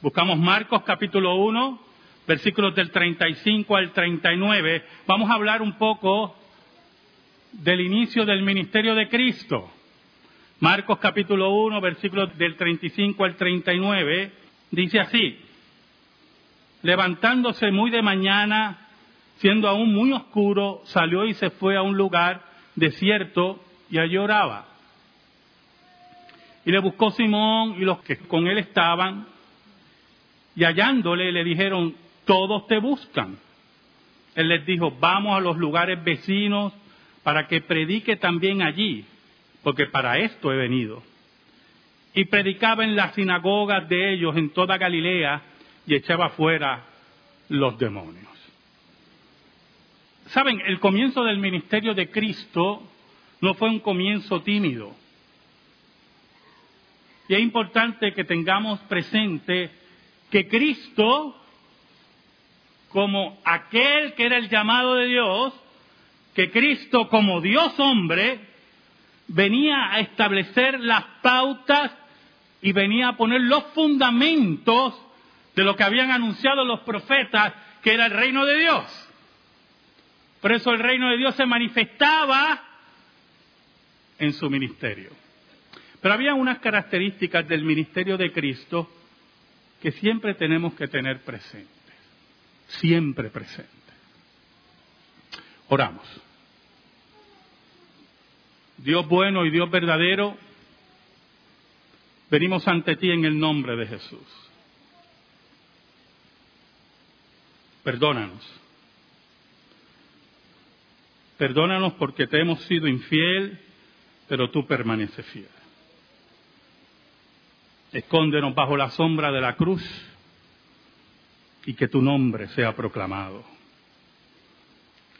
Buscamos Marcos capítulo 1, versículos del 35 al 39. Vamos a hablar un poco del inicio del ministerio de Cristo. Marcos capítulo 1, versículos del 35 al 39, dice así, levantándose muy de mañana, siendo aún muy oscuro, salió y se fue a un lugar desierto y allí oraba. Y le buscó Simón y los que con él estaban, y hallándole le dijeron, todos te buscan. Él les dijo, vamos a los lugares vecinos para que predique también allí, porque para esto he venido. Y predicaba en las sinagogas de ellos en toda Galilea y echaba fuera los demonios. Saben, el comienzo del ministerio de Cristo no fue un comienzo tímido. Y es importante que tengamos presente que Cristo, como aquel que era el llamado de Dios, que Cristo como Dios hombre, venía a establecer las pautas y venía a poner los fundamentos de lo que habían anunciado los profetas, que era el reino de Dios. Por eso el reino de Dios se manifestaba en su ministerio. Pero había unas características del ministerio de Cristo que siempre tenemos que tener presentes, siempre presentes. Oramos. Dios bueno y Dios verdadero, venimos ante ti en el nombre de Jesús. Perdónanos. Perdónanos porque te hemos sido infiel, pero tú permaneces fiel. Escóndenos bajo la sombra de la cruz y que tu nombre sea proclamado.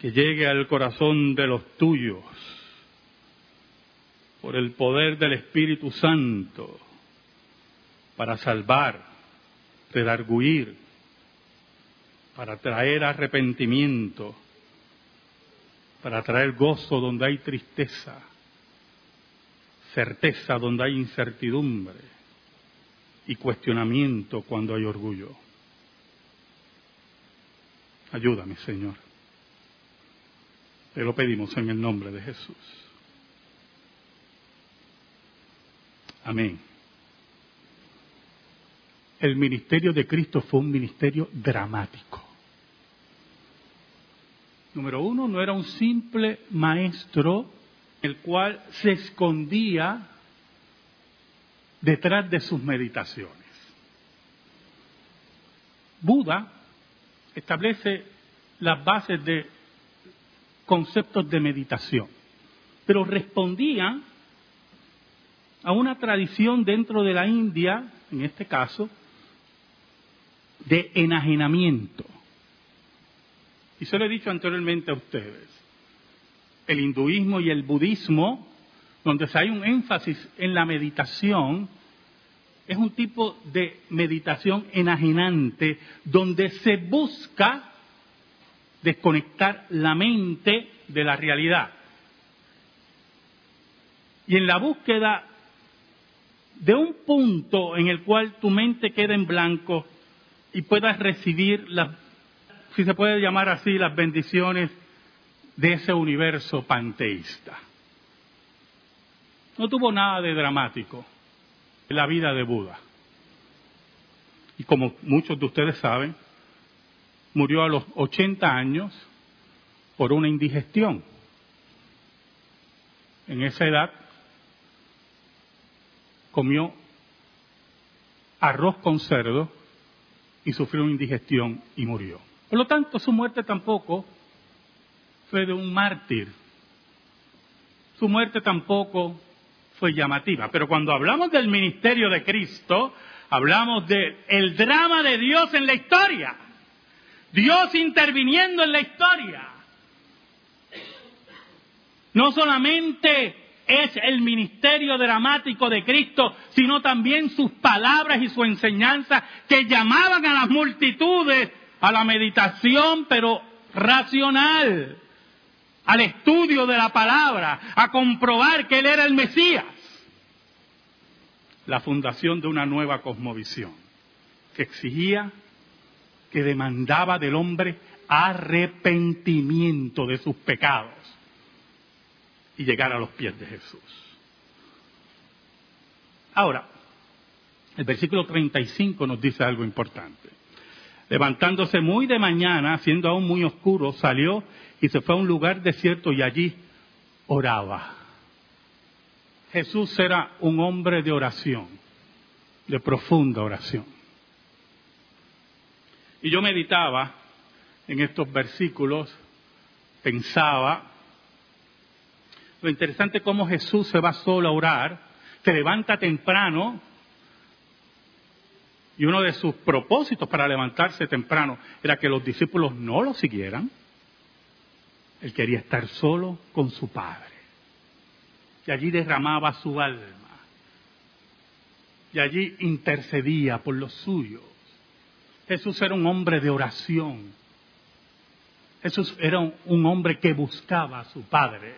Que llegue al corazón de los tuyos por el poder del Espíritu Santo para salvar, redarguir, para traer arrepentimiento, para traer gozo donde hay tristeza, certeza donde hay incertidumbre y cuestionamiento cuando hay orgullo. Ayúdame, Señor. Te lo pedimos en el nombre de Jesús. Amén. El ministerio de Cristo fue un ministerio dramático. Número uno, no era un simple maestro el cual se escondía detrás de sus meditaciones. Buda establece las bases de conceptos de meditación, pero respondía a una tradición dentro de la India, en este caso, de enajenamiento. Y se lo he dicho anteriormente a ustedes el hinduismo y el budismo, donde hay un énfasis en la meditación, es un tipo de meditación enajenante, donde se busca desconectar la mente de la realidad. Y en la búsqueda de un punto en el cual tu mente quede en blanco y puedas recibir las, si se puede llamar así, las bendiciones de ese universo panteísta. No tuvo nada de dramático en la vida de Buda. Y como muchos de ustedes saben, murió a los 80 años por una indigestión. En esa edad comió arroz con cerdo y sufrió una indigestión y murió. Por lo tanto, su muerte tampoco fue de un mártir. Su muerte tampoco fue llamativa. Pero cuando hablamos del ministerio de Cristo, hablamos del el drama de Dios en la historia. Dios interviniendo en la historia. No solamente es el ministerio dramático de Cristo, sino también sus palabras y su enseñanza que llamaban a las multitudes a la meditación, pero racional al estudio de la palabra, a comprobar que Él era el Mesías. La fundación de una nueva cosmovisión. que exigía, que demandaba del hombre arrepentimiento de sus pecados y llegar a los pies de Jesús. Ahora, el versículo 35 nos dice algo importante. Levantándose muy de mañana, siendo aún muy oscuro, salió y se fue a un lugar desierto y allí oraba. Jesús era un hombre de oración, de profunda oración. Y yo meditaba en estos versículos, pensaba, lo interesante es cómo Jesús se va solo a orar, se levanta temprano, y uno de sus propósitos para levantarse temprano era que los discípulos no lo siguieran. Él quería estar solo con su Padre. Y allí derramaba su alma. Y allí intercedía por los suyos. Jesús era un hombre de oración. Jesús era un, hombre que buscaba a su Padre.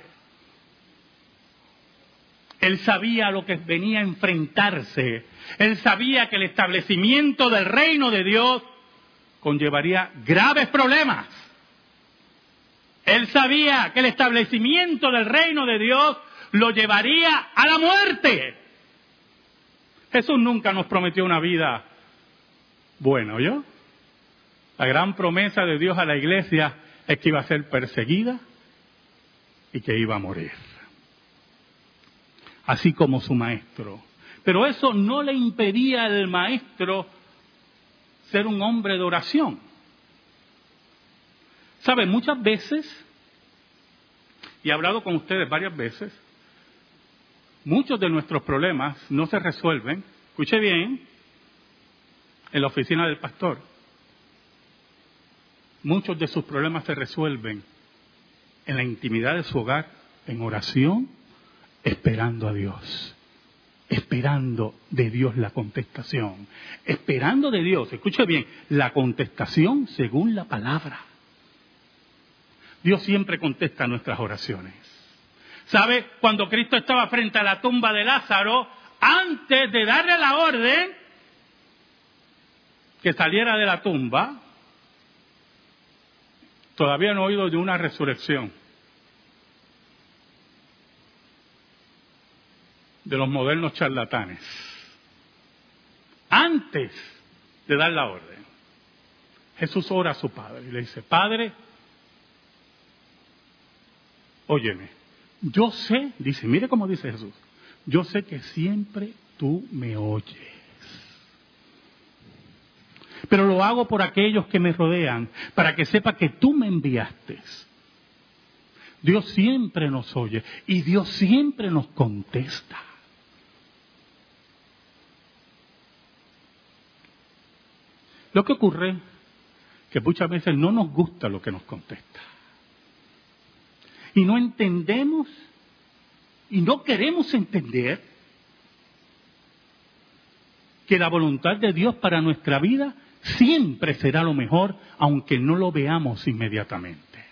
Él sabía lo que venía a enfrentarse. Él sabía que el establecimiento del reino de Dios conllevaría graves problemas. Él sabía que el establecimiento del reino de Dios lo llevaría a la muerte. Jesús nunca nos prometió una vida buena, ¿yo? La gran promesa de Dios a la iglesia es que iba a ser perseguida y que iba a morir. Así como su maestro. Pero eso no le impedía al maestro ser un hombre de oración. ¿Sabe? Muchas veces, y he hablado con ustedes varias veces, muchos de nuestros problemas no se resuelven, escuche bien, en la oficina del pastor. Muchos de sus problemas se resuelven en la intimidad de su hogar, en oración, esperando a Dios. Esperando de Dios la contestación. Esperando de Dios, escuche bien, la contestación según la palabra. Dios siempre contesta nuestras oraciones. ¿Sabe? Cuando Cristo estaba frente a la tumba de Lázaro, antes de darle la orden que saliera de la tumba, Todavía no he oído de una resurrección. De los modernos charlatanes. Antes de dar la orden, Jesús ora a su Padre y le dice, Padre, óyeme, yo sé, dice, mire cómo dice Jesús, yo sé que siempre tú me oyes pero lo hago por aquellos que me rodean, para que sepa que tú me enviaste. Dios siempre nos oye y Dios siempre nos contesta. Lo que ocurre es que muchas veces no nos gusta lo que nos contesta. Y no entendemos y no queremos entender que la voluntad de Dios para nuestra vida siempre será lo mejor, aunque no lo veamos inmediatamente.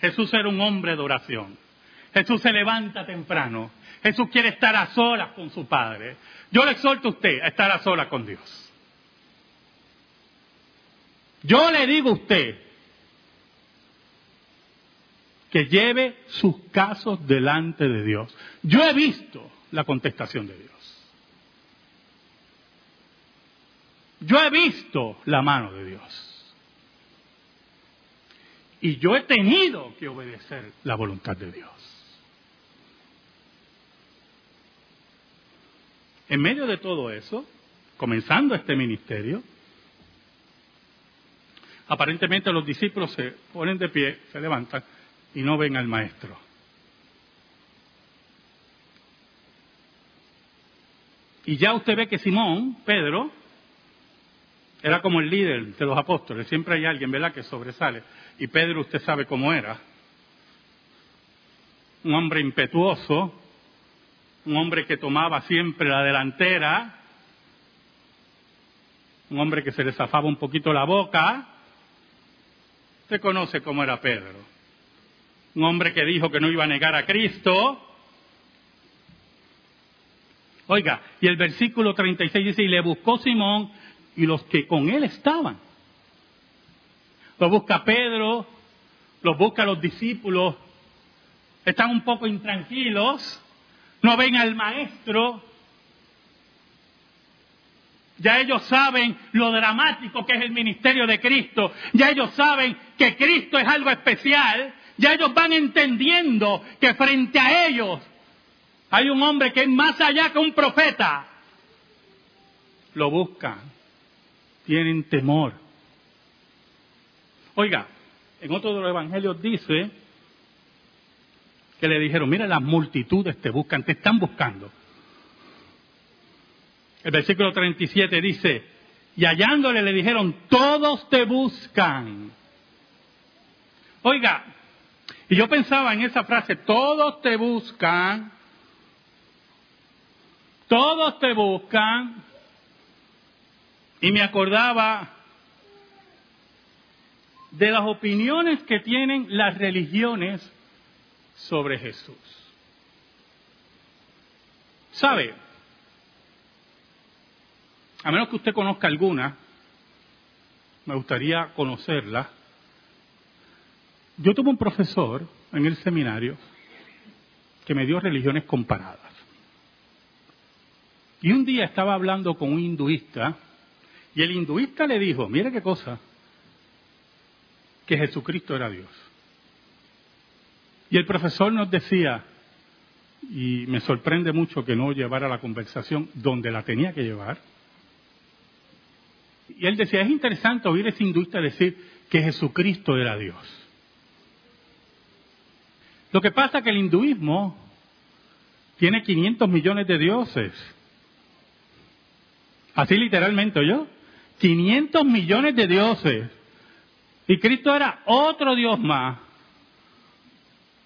Jesús era un hombre de oración. Jesús se levanta temprano. Jesús quiere estar a solas con su Padre. Yo le exhorto a usted a estar a solas con Dios. Yo le digo a usted que lleve sus casos delante de Dios. Yo he visto la contestación de Dios. Yo he visto la mano de Dios. Y yo he tenido que obedecer la voluntad de Dios. En medio de todo eso, comenzando este ministerio, aparentemente los discípulos se ponen de pie, se levantan y no ven al maestro. Y ya usted ve que Simón, Pedro, era como el líder de los apóstoles. Siempre hay alguien, ¿verdad?, que sobresale. Y Pedro, usted sabe cómo era. Un hombre impetuoso, un hombre que tomaba siempre la delantera, un hombre que se le zafaba un poquito la boca. Usted conoce cómo era Pedro. Un hombre que dijo que no iba a negar a Cristo. Oiga, y el versículo 36 dice, y le buscó Simón y los que con él estaban. Lo busca Pedro, los busca los discípulos, están un poco intranquilos, no ven al maestro, ya ellos saben lo dramático que es el ministerio de Cristo. Ya ellos saben que Cristo es algo especial. Ya ellos van entendiendo que frente a ellos hay un hombre que es más allá que un profeta. Lo buscan. Tienen temor. Oiga, en otro de los evangelios dice que le dijeron, mira, las multitudes te buscan, te están buscando. El versículo 37 dice, y hallándole le dijeron, todos te buscan. Oiga, y yo pensaba en esa frase, todos te buscan, todos te buscan, y me acordaba de las opiniones que tienen las religiones sobre Jesús. ¿Sabe? A menos que usted conozca alguna, me gustaría conocerla. Yo tuve un profesor en el seminario que me dio religiones comparadas. Y un día estaba hablando con un hinduista y el hinduista le dijo, mire qué cosa, que Jesucristo era Dios. Y el profesor nos decía, y me sorprende mucho que no llevara la conversación donde la tenía que llevar, y él decía, es interesante oír ese hinduista decir que Jesucristo era Dios. Lo que pasa es que el hinduismo tiene 500 millones de dioses. Así literalmente, ¿yo? 500 millones de dioses. Y Cristo era otro Dios más.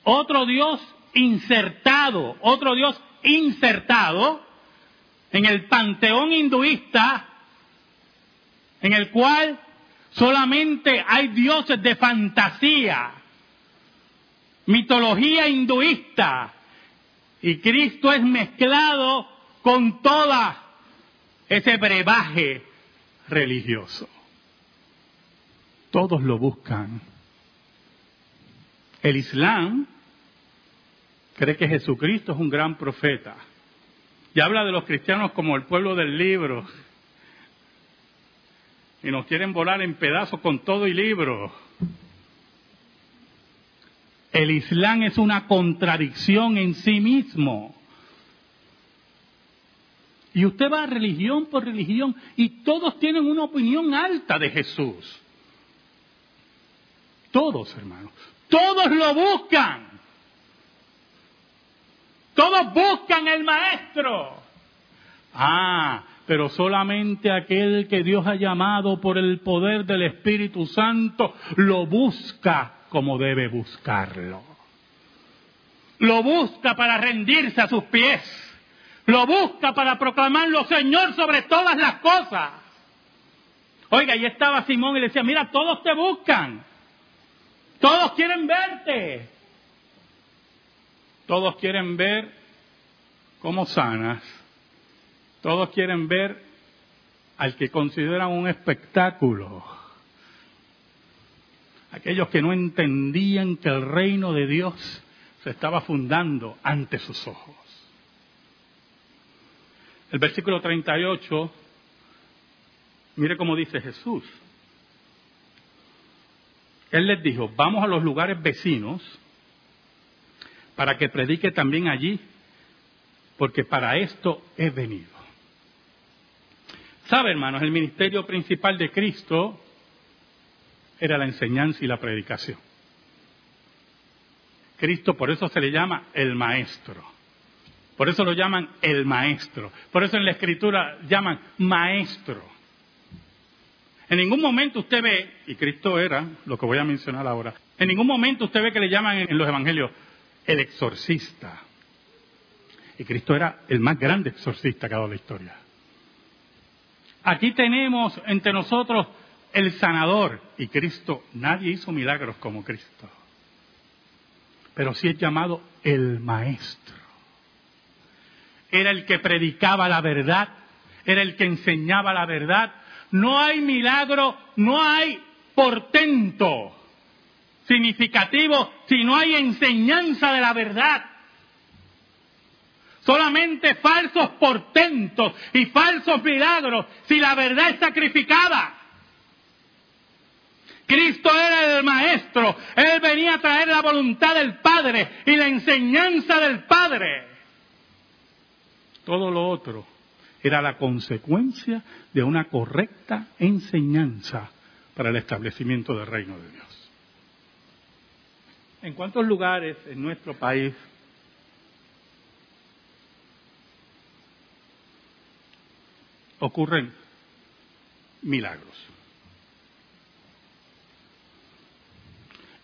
Otro Dios insertado, otro Dios insertado en el panteón hinduista en el cual solamente hay dioses de fantasía, mitología hinduista, y Cristo es mezclado con toda ese brebaje religioso. Todos lo buscan. El Islam cree que Jesucristo es un gran profeta y habla de los cristianos como el pueblo del libro, y nos quieren volar en pedazos con todo y libro. El Islam es una contradicción en sí mismo. Y usted va religión por religión y todos tienen una opinión alta de Jesús. Todos, hermanos. Todos lo buscan. Todos buscan el maestro. Ah, pero solamente aquel que Dios ha llamado por el poder del Espíritu Santo lo busca como debe buscarlo. Lo busca para rendirse a sus pies. Lo busca para proclamarlo Señor sobre todas las cosas. Oiga, y estaba Simón y le decía, mira, todos te buscan. Todos quieren verte. Todos quieren ver cómo sanas todos quieren ver al que consideran un espectáculo. Aquellos que no entendían que el reino de Dios se estaba fundando ante sus ojos. El versículo 38, mire cómo dice Jesús. Él les dijo, vamos a los lugares vecinos para que predique también allí, porque para esto he venido. ¿Sabe, hermanos? El ministerio principal de Cristo era la enseñanza y la predicación. Cristo por eso se le llama el maestro. Por eso lo llaman el maestro. Por eso en la escritura llaman maestro. En ningún momento usted ve, y Cristo era lo que voy a mencionar ahora, en ningún momento usted ve que le llaman en los evangelios el exorcista. Y Cristo era el más grande exorcista que ha dado la historia. Aquí tenemos entre nosotros el sanador y Cristo. Nadie hizo milagros como Cristo. Pero sí es llamado el maestro. era el que predicaba la verdad, era el que enseñaba la verdad. No hay milagro, no hay portento significativo si no hay enseñanza de la verdad. Solamente falsos portentos y falsos milagros si la verdad es sacrificada. Cristo era el maestro, Él venía a traer la voluntad del Padre y la enseñanza del Padre. Todo lo otro era la consecuencia de una correcta enseñanza para el establecimiento del reino de Dios. ¿En cuántos lugares en nuestro país ocurren milagros?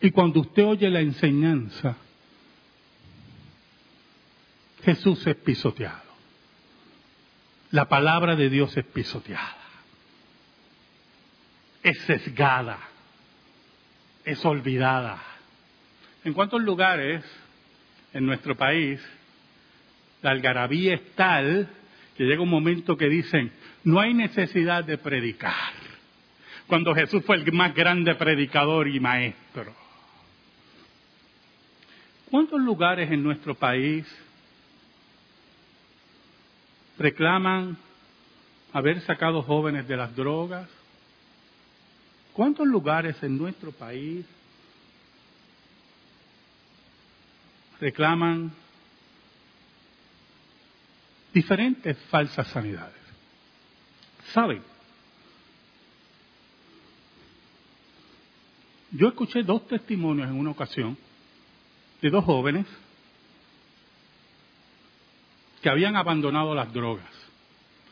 Y cuando usted oye la enseñanza, Jesús es pisoteado. La palabra de Dios es pisoteada. Es sesgada. Es olvidada. ¿En cuántos lugares en nuestro país la algarabía es tal que llega un momento que dicen, no hay necesidad de predicar? Cuando Jesús fue el más grande predicador y maestro. ¿Cuántos lugares en nuestro país reclaman haber sacado jóvenes de las drogas? ¿Cuántos lugares en nuestro país reclaman diferentes falsas sanidades? ¿Saben? Yo escuché dos testimonios en una ocasión de dos jóvenes que habían abandonado las drogas.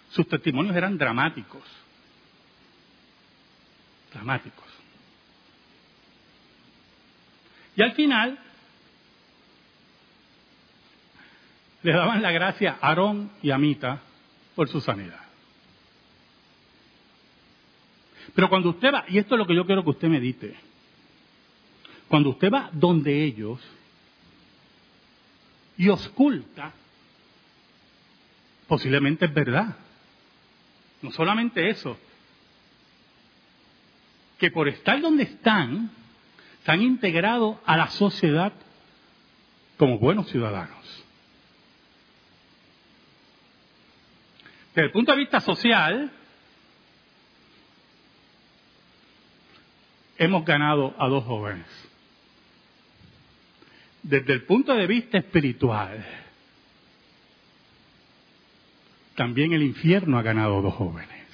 Sus testimonios eran dramáticos. Dramáticos. Y al final le daban la gracia a Aarón y a Mita por su sanidad. Pero cuando usted va, y esto es lo que yo quiero que usted medite, cuando usted va donde ellos, y oculta, posiblemente es verdad. No solamente eso, que por estar donde están, se han integrado a la sociedad como buenos ciudadanos. Desde el punto de vista social, hemos ganado a dos jóvenes desde el punto de vista espiritual, también el infierno ha ganado dos jóvenes.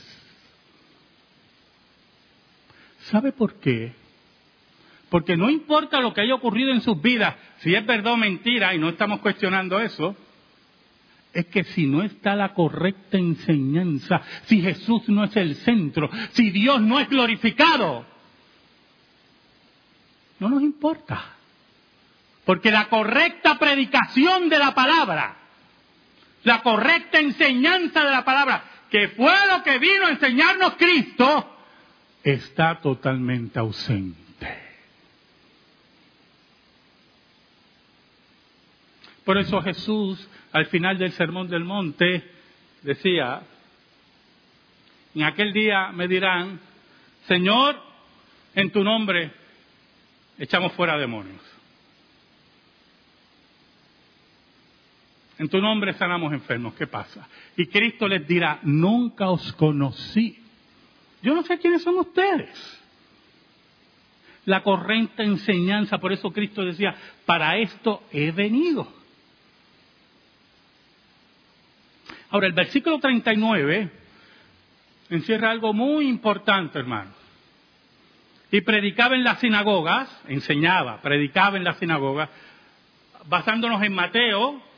¿Sabe por qué? Porque no importa lo que haya ocurrido en sus vidas, si es verdad o mentira, y no estamos cuestionando eso, es que si no está la correcta enseñanza, si Jesús no es el centro, si Dios no es glorificado, no nos importa. Porque la correcta predicación de la palabra, la correcta enseñanza de la palabra, que fue lo que vino a enseñarnos Cristo, está totalmente ausente. Por eso Jesús, al final del Sermón del Monte, decía, en aquel día me dirán, Señor, en tu nombre echamos fuera demonios. En tu nombre sanamos enfermos. ¿Qué pasa? Y Cristo les dirá, nunca os conocí. Yo no sé quiénes son ustedes. La correcta enseñanza, por eso Cristo decía, para esto he venido. Ahora, el versículo 39 encierra algo muy importante, hermano. Y predicaba en las sinagogas, enseñaba, predicaba en las sinagogas, basándonos en Mateo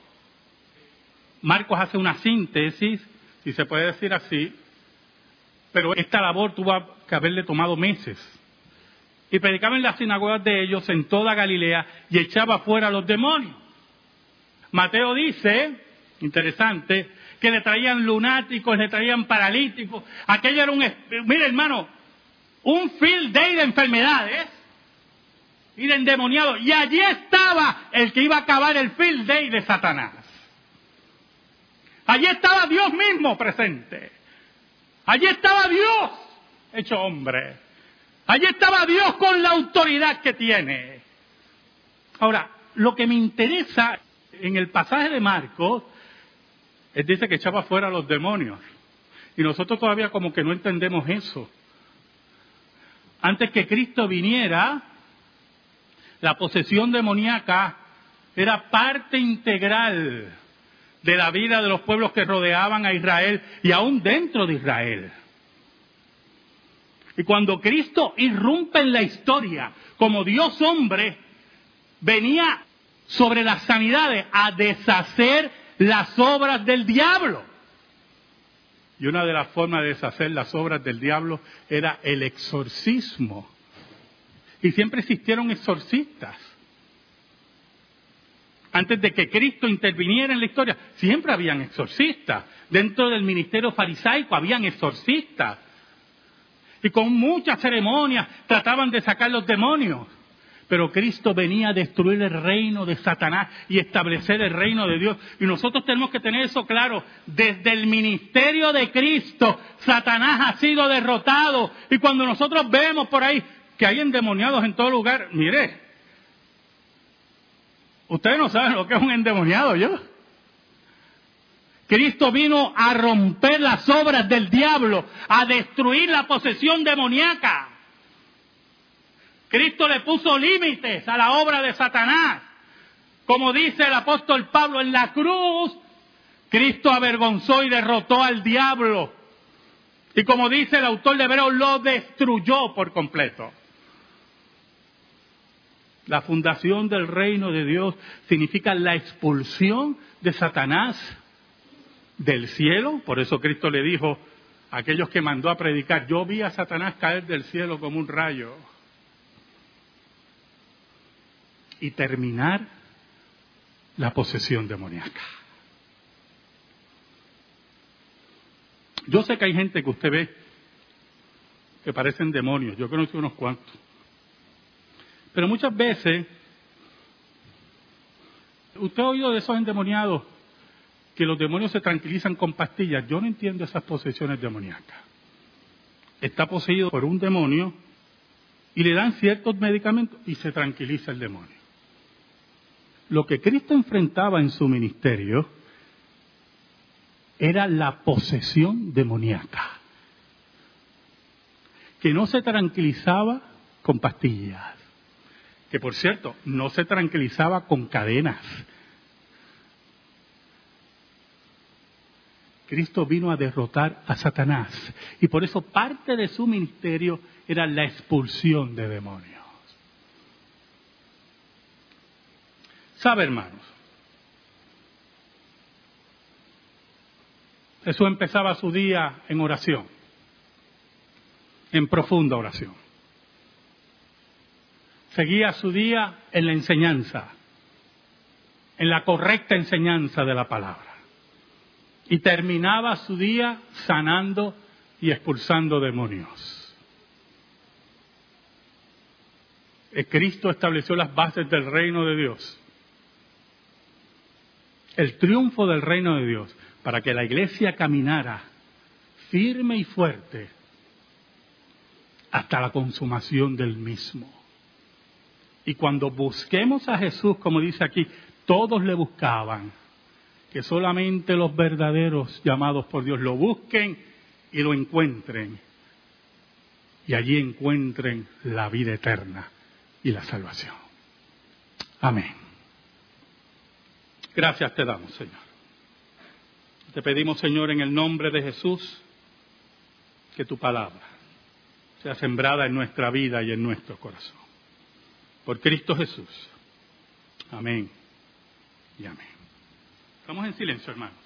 Marcos hace una síntesis, si se puede decir así, pero esta labor tuvo que haberle tomado meses. Y predicaba en las sinagogas de ellos en toda Galilea y echaba fuera a los demonios. Mateo dice, interesante, que le traían lunáticos, le traían paralíticos. Aquello era un, mire hermano, un field day de enfermedades y de endemoniados. Y allí estaba el que iba a acabar el field day de Satanás. Allí estaba Dios mismo presente. Allí estaba Dios hecho hombre. Allí estaba Dios con la autoridad que tiene. Ahora, lo que me interesa en el pasaje de Marcos, él dice que echaba fuera a los demonios. Y nosotros todavía como que no entendemos eso. Antes que Cristo viniera, la posesión demoníaca era parte integral de la vida de los pueblos que rodeaban a Israel y aún dentro de Israel. Y cuando Cristo irrumpe en la historia como Dios hombre, venía sobre las sanidades a deshacer las obras del diablo. Y una de las formas de deshacer las obras del diablo era el exorcismo. Y siempre existieron exorcistas. Antes de que Cristo interviniera en la historia, siempre habían exorcistas. Dentro del ministerio farisaico habían exorcistas. Y con muchas ceremonias trataban de sacar los demonios. Pero Cristo venía a destruir el reino de Satanás y establecer el reino de Dios. Y nosotros tenemos que tener eso claro. Desde el ministerio de Cristo, Satanás ha sido derrotado. Y cuando nosotros vemos por ahí que hay endemoniados en todo lugar, mire, ustedes no saben lo que es un endemoniado, yo. Cristo vino a romper las obras del diablo, a destruir la posesión demoníaca. Cristo le puso límites a la obra de Satanás. Como dice el apóstol Pablo en la cruz, Cristo avergonzó y derrotó al diablo. Y como dice el autor de Hebreos, lo destruyó por completo. La fundación del reino de Dios significa la expulsión de Satanás del cielo. Por eso Cristo le dijo a aquellos que mandó a predicar, yo vi a Satanás caer del cielo como un rayo. Y terminar la posesión demoníaca. Yo sé que hay gente que usted ve que parecen demonios, yo conozco unos cuantos. Pero muchas veces, usted ha oído de esos endemoniados que los demonios se tranquilizan con pastillas. Yo no entiendo esas posesiones demoníacas. Está poseído por un demonio y le dan ciertos medicamentos y se tranquiliza el demonio lo que Cristo enfrentaba en su ministerio era la posesión demoníaca, que no se tranquilizaba con pastillas, que por cierto, no se tranquilizaba con cadenas. Cristo vino a derrotar a Satanás y por eso parte de su ministerio era la expulsión de demonios. ¿Sabe, hermanos? Jesús empezaba su día en oración, en profunda oración. Seguía su día en la enseñanza, en la correcta enseñanza de la palabra. Y terminaba su día sanando y expulsando demonios. Cristo estableció las bases del reino de Dios el triunfo del reino de Dios, para que la iglesia caminara firme y fuerte hasta la consumación del mismo. Y cuando busquemos a Jesús, como dice aquí, todos le buscaban, que solamente los verdaderos llamados por Dios lo busquen y lo encuentren, y allí encuentren la vida eterna y la salvación. Amén. Gracias te damos, Señor. Te pedimos, Señor, en el nombre de Jesús, que tu palabra sea sembrada en nuestra vida y en nuestro corazón. Por Cristo Jesús. Amén y amén. Estamos en silencio, hermano.